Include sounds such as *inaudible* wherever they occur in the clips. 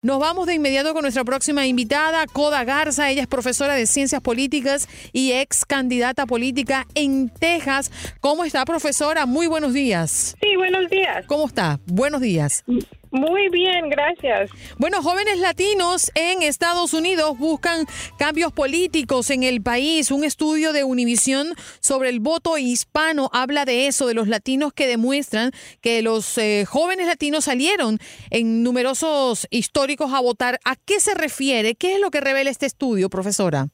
Nos vamos de inmediato con nuestra próxima invitada, Coda Garza. Ella es profesora de Ciencias Políticas y ex candidata política en Texas. ¿Cómo está, profesora? Muy buenos días. Sí, buenos días. ¿Cómo está? Buenos días. Muy bien, gracias. Bueno, jóvenes latinos en Estados Unidos buscan cambios políticos en el país. Un estudio de Univisión sobre el voto hispano habla de eso, de los latinos que demuestran que los eh, jóvenes latinos salieron en numerosos históricos a votar. ¿A qué se refiere? ¿Qué es lo que revela este estudio, profesora?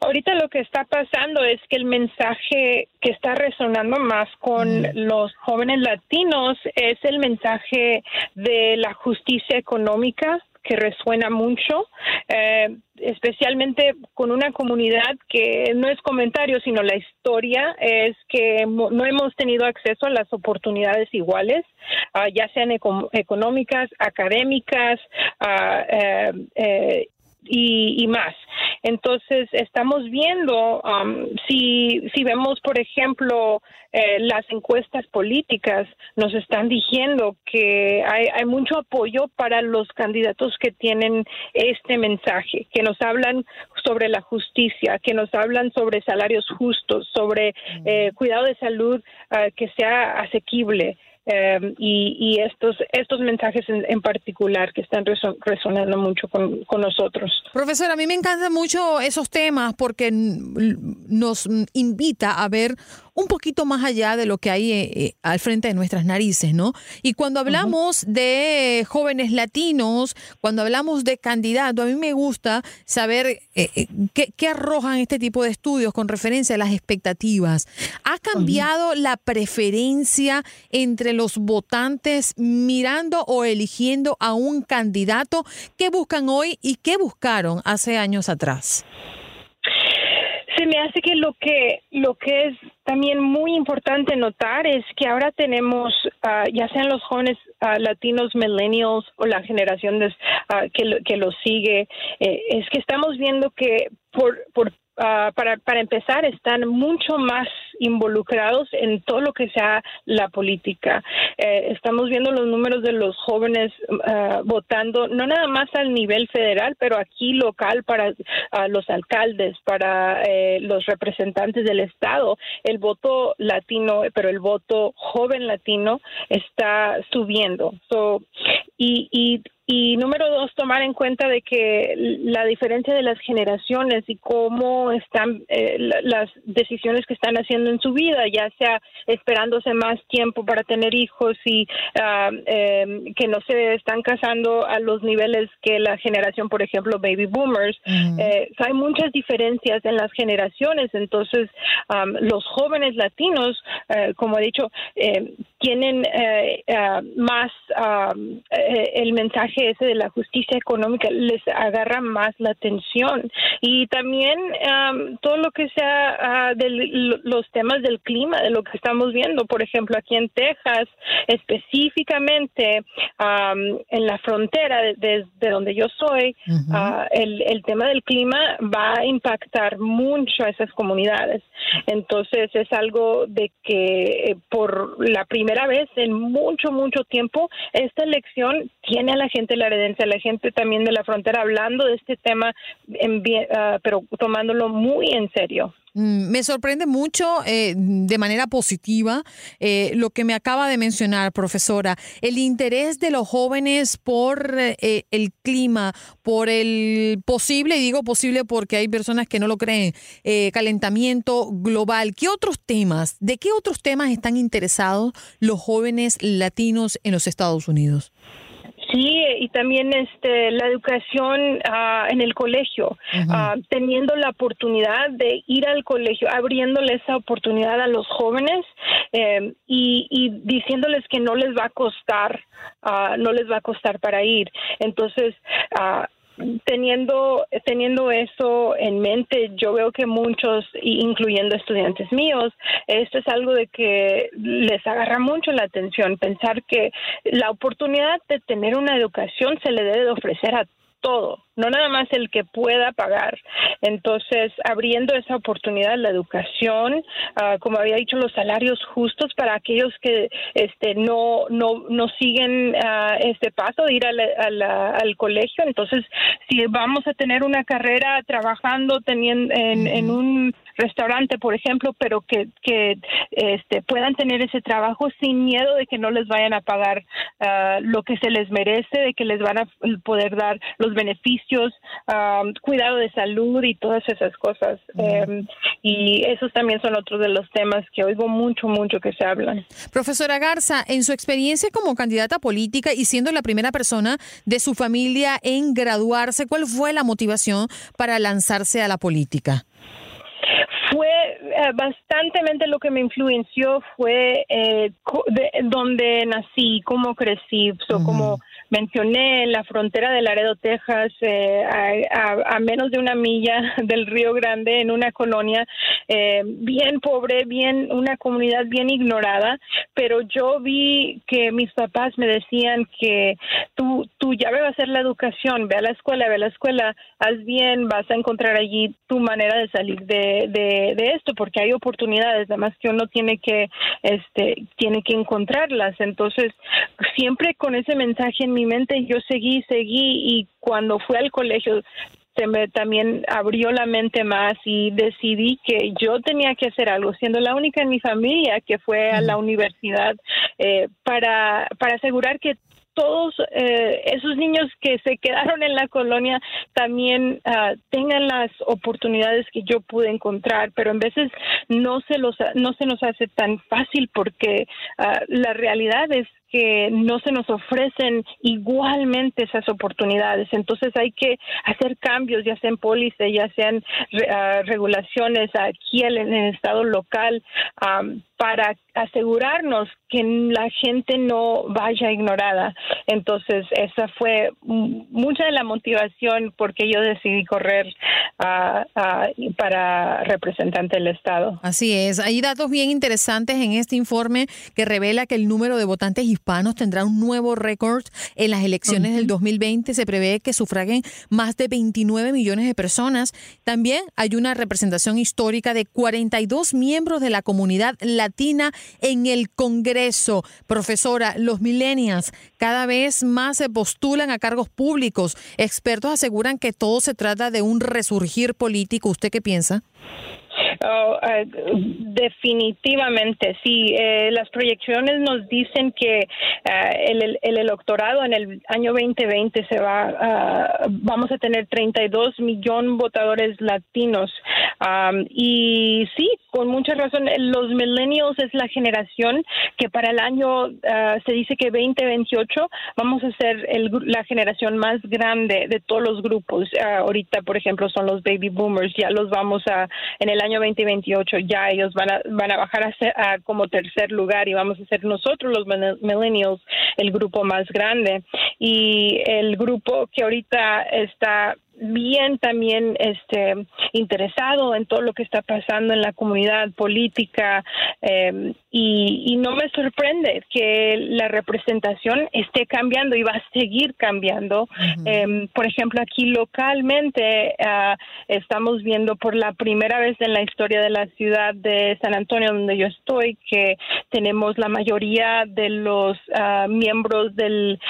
Ahorita lo que está pasando es que el mensaje que está resonando más con los jóvenes latinos es el mensaje de la justicia económica que resuena mucho, eh, especialmente con una comunidad que no es comentario, sino la historia es que no hemos tenido acceso a las oportunidades iguales, ah, ya sean económicas, académicas, uh, eh, y, más. Entonces, estamos viendo, um, si, si vemos, por ejemplo, eh, las encuestas políticas, nos están diciendo que hay, hay mucho apoyo para los candidatos que tienen este mensaje, que nos hablan sobre la justicia, que nos hablan sobre salarios justos, sobre eh, cuidado de salud uh, que sea asequible. Em, y, estos, estos mensajes en, particular que están resonando mucho con, con, nosotros. Profesor, a mí me encantan mucho esos temas porque nos invita a ver un poquito más allá de lo que hay eh, eh, al frente de nuestras narices, ¿no? Y cuando hablamos de jóvenes latinos, cuando hablamos de candidatos, a mí me gusta saber eh, qué, arrojan este tipo de estudios con referencia a las expectativas. ¿Ha cambiado la preferencia entre los votantes mirando o eligiendo a un candidato? ¿Qué buscan hoy y qué buscaron hace años atrás? Se me hace que lo que lo que es también muy importante notar es que ahora tenemos, ah, ya sean los jóvenes ah, latinos, millennials o la generación ah, que, lo, que los sigue, eh, es que estamos viendo que por, por Ah, para, para empezar, están mucho más involucrados en todo lo que sea la política. Eh, estamos viendo los números de los jóvenes ah, votando, no nada más al nivel federal, pero aquí local para los alcaldes, para eh, los representantes del Estado. El voto latino, pero el voto joven latino está subiendo. So, y, y y número dos, tomar en cuenta de que la diferencia de las generaciones y cómo están eh, las decisiones que están haciendo en su vida, ya sea esperándose más tiempo para tener hijos y ah, em, que no se están casando a los niveles que la generación, por ejemplo, baby boomers. Eh, hay muchas diferencias en las generaciones, entonces los jóvenes latinos, eh, como he dicho, tienen más el mensaje ese de la justicia económica les agarra más la atención y también todo lo que sea ah, de los temas del clima, de lo que estamos viendo, por ejemplo, aquí en Texas, específicamente en la frontera desde de, donde yo soy, ah, el, el tema del clima va a impactar mucho a esas comunidades. Entonces es algo de que eh, por la primera vez en mucho, mucho tiempo, esta elección tiene a la gente la heredencia, la gente también de la frontera hablando de este tema, en, ah, pero tomándolo muy en serio. Mm, me sorprende mucho eh, de manera positiva eh, lo que me acaba de mencionar, profesora, el interés de los jóvenes por eh, el clima, por el posible, y digo posible porque hay personas que no lo creen, calentamiento global. ¿Qué otros temas, de qué otros temas están interesados los jóvenes latinos en los Estados Unidos? Sí, y también este, la educación ah, en el colegio, ah, teniendo la oportunidad de ir al colegio, abriéndole esa oportunidad a los jóvenes em, y, y, diciéndoles que no les va a costar, uh, no les va a costar para ir. Entonces, teniendo teniendo eso en mente, yo veo que muchos, incluyendo estudiantes míos, esto es algo de que les agarra mucho la atención, pensar que la oportunidad de tener una educación se le debe de ofrecer a todo, no nada más el que pueda pagar. Entonces, abriendo esa oportunidad, la educación, ah, como había dicho, los salarios justos para aquellos que este, no, no, no siguen uh, este paso de ir al colegio. Entonces, si vamos a tener una carrera trabajando teniendo en, en un restaurante, por ejemplo, pero que, que este, puedan tener ese trabajo sin miedo de que no les vayan a pagar ah, lo que se les merece, de que les van a poder dar los beneficios, ah, cuidado de salud y todas esas cosas. Em, y esos también son otros de los temas que oigo mucho, mucho que se hablan. Profesora Garza, en su experiencia como candidata política y siendo la primera persona de su familia en graduarse, ¿cuál fue la motivación para lanzarse a la política? Fue eh, bastantemente lo que me influenció fue eh, de, donde nací, cómo crecí, o como mencioné en la frontera de Laredo, Texas, eh, a, menos de una milla *laughs* del Río Grande, en una colonia eh, bien pobre, bien una comunidad bien ignorada, pero yo vi que mis papás me decían que tú, tú ya vas a hacer la educación, ve a la escuela, ve a la escuela, haz bien, vas a encontrar allí tu manera de salir de esto, porque hay oportunidades, además que uno tiene que, este, tiene que encontrarlas. Entonces, siempre con ese mensaje en mi mente yo seguí, seguí y cuando fui al colegio se me también abrió la mente más y decidí que yo tenía que hacer algo, siendo la única en mi familia que fue a la universidad eh, para, para asegurar que todos eh, esos niños que se quedaron en la colonia también uh, tengan las oportunidades que yo pude encontrar, pero en veces no se los no se nos hace tan fácil porque uh, la realidad es que no se nos ofrecen igualmente esas oportunidades. Entonces hay que hacer cambios, ya sean pólices, ya sean uh, regulaciones aquí en el estado local, um, para asegurarnos que la gente no vaya ignorada. Entonces, esa fue mucha de la motivación porque yo decidí correr uh, para representante del Estado. Así es. Hay datos bien interesantes en este informe que revela que el número de votantes hispanos tendrá un nuevo récord en las elecciones del 2020. Se prevé que sufraguen más de 29 millones de personas. También hay una representación histórica de 42 miembros de la comunidad latina latina en el Congreso. Profesora, los millennials cada vez más se postulan a cargos públicos. Expertos aseguran que todo se trata de un resurgir político. ¿Usted qué piensa? Oh, eh, definitivamente, sí. Eh, las proyecciones nos dicen que eh, el, el, electorado en el año 2020 se va, vamos a tener 32 millones votadores latinos. y sí, con mucha razón, los millennials es la generación que para el año se dice que 2028 vamos a ser el, la generación más grande de todos los grupos. ahorita, por ejemplo, son los baby boomers, ya los vamos a, en el año 2028 ya ellos van a, van a bajar a, como tercer lugar y vamos a ser nosotros los millennials el grupo más grande. Y el grupo que ahorita está bien también este interesado en todo lo que está pasando en la comunidad política em, y, no me sorprende que la representación esté cambiando y va a seguir cambiando. Em, por ejemplo, aquí localmente ah, estamos viendo por la primera vez en la historia de la ciudad de San Antonio, donde yo estoy, que tenemos la mayoría de los ah, miembros del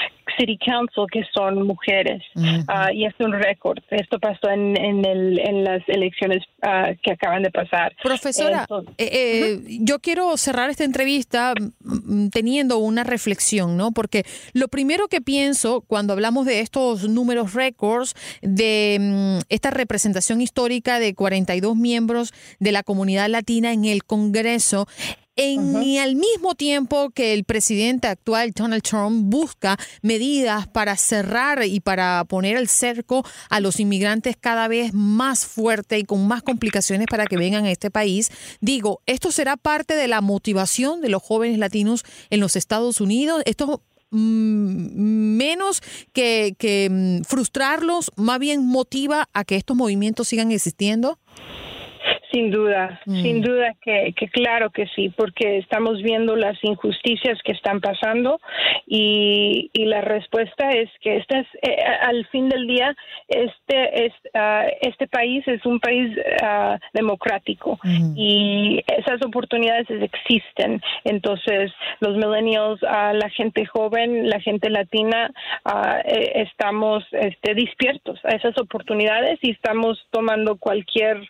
City Council que son mujeres ah, y es un récord. Esto pasó en, en, el, en las elecciones uh, que acaban de pasar. Profesora, eh, eh, yo quiero cerrar esta entrevista mm, mm, teniendo una reflexión, ¿no? Porque lo primero que pienso cuando hablamos de estos números récords, de mm, esta representación histórica de 42 miembros de la comunidad latina en el Congreso, en, al mismo tiempo que el presidente actual, Donald Trump, busca medidas para cerrar y para poner el cerco a los inmigrantes cada vez más fuerte y con más complicaciones para que vengan a este país, digo, ¿esto será parte de la motivación de los jóvenes latinos en los Estados Unidos? ¿Esto mm, menos que, que mm, frustrarlos, más bien motiva a que estos movimientos sigan existiendo? Sin duda, mm. sin duda que, que, claro que sí, porque estamos viendo las injusticias que están pasando y, y la respuesta es que este es, eh, al fin del día este es ah, este país es un país uh, democrático mm. y esas oportunidades existen. Entonces los millennials, uh, la gente joven, la gente latina, eh, estamos este, despiertos a esas oportunidades y estamos tomando cualquier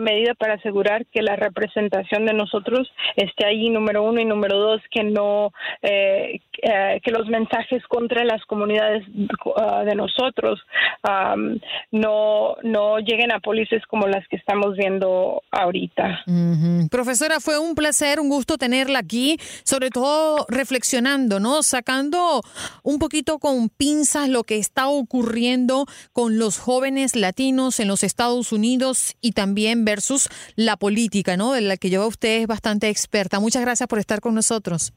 medida para asegurar que la representación de nosotros esté ahí, número uno, y número dos, que no, eh, eh, que los mensajes contra las comunidades uh, de nosotros um, no, no lleguen a policías como las que estamos viendo ahorita. Profesora, fue un placer, un gusto tenerla aquí, sobre todo reflexionando, ¿no? Sacando un poquito con pinzas lo que está ocurriendo con los jóvenes latinos en los Estados Unidos y también versus la política, ¿no? De la que yo usted es bastante experta. Muchas gracias por estar con nosotros.